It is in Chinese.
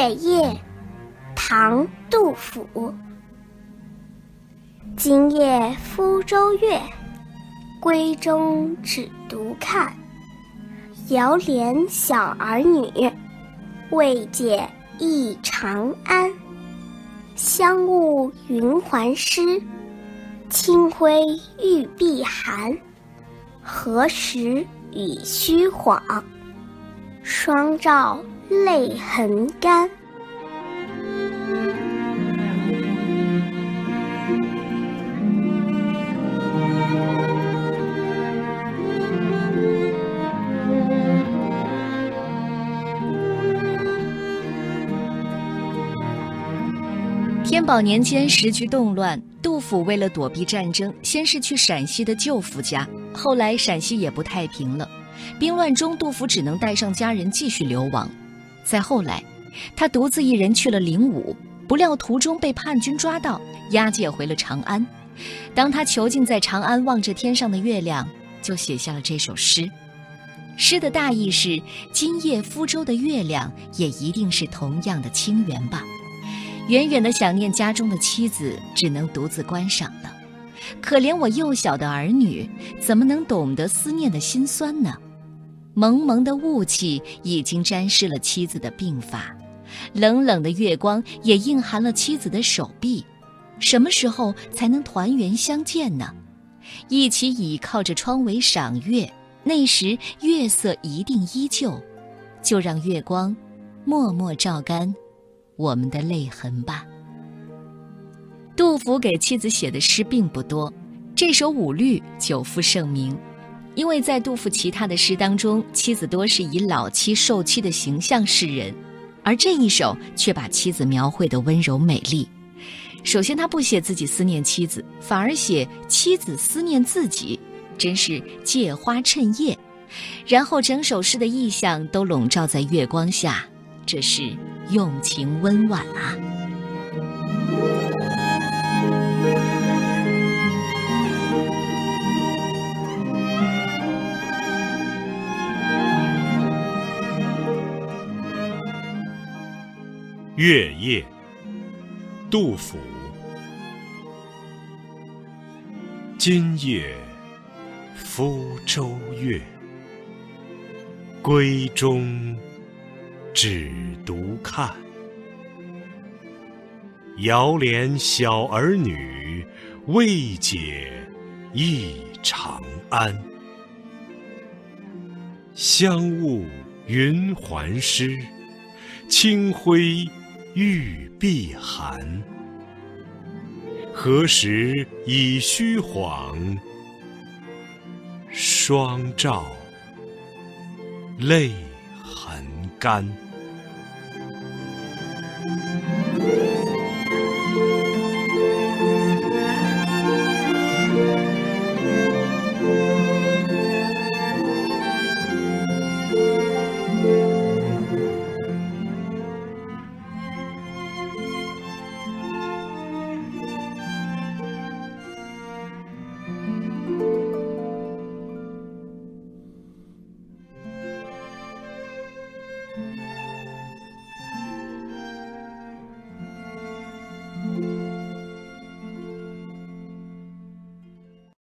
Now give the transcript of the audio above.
月夜，唐·杜甫。今夜福州月，闺中只独看。遥怜小儿女，未解忆长安。香雾云鬟湿，清辉玉臂寒。何时已虚晃？双照泪痕干。天宝年间，时局动乱，杜甫为了躲避战争，先是去陕西的舅父家，后来陕西也不太平了。兵乱中，杜甫只能带上家人继续流亡。再后来，他独自一人去了灵武，不料途中被叛军抓到，押解回了长安。当他囚禁在长安，望着天上的月亮，就写下了这首诗。诗的大意是：今夜福州的月亮，也一定是同样的清圆吧。远远的想念家中的妻子，只能独自观赏了。可怜我幼小的儿女，怎么能懂得思念的辛酸呢？蒙蒙的雾气已经沾湿了妻子的鬓发，冷冷的月光也映寒了妻子的手臂。什么时候才能团圆相见呢？一起倚靠着窗围赏月，那时月色一定依旧。就让月光默默照干我们的泪痕吧。杜甫给妻子写的诗并不多，这首五律久负盛名。因为在杜甫其他的诗当中，妻子多是以老妻受妻的形象示人，而这一首却把妻子描绘的温柔美丽。首先，他不写自己思念妻子，反而写妻子思念自己，真是借花衬叶。然后，整首诗的意象都笼罩在月光下，这是用情温婉啊。月夜，杜甫。今夜福州月，闺中只独看。遥怜小儿女，未解忆长安。香雾云鬟湿，清辉。玉臂寒，何时已虚晃？双照泪痕干。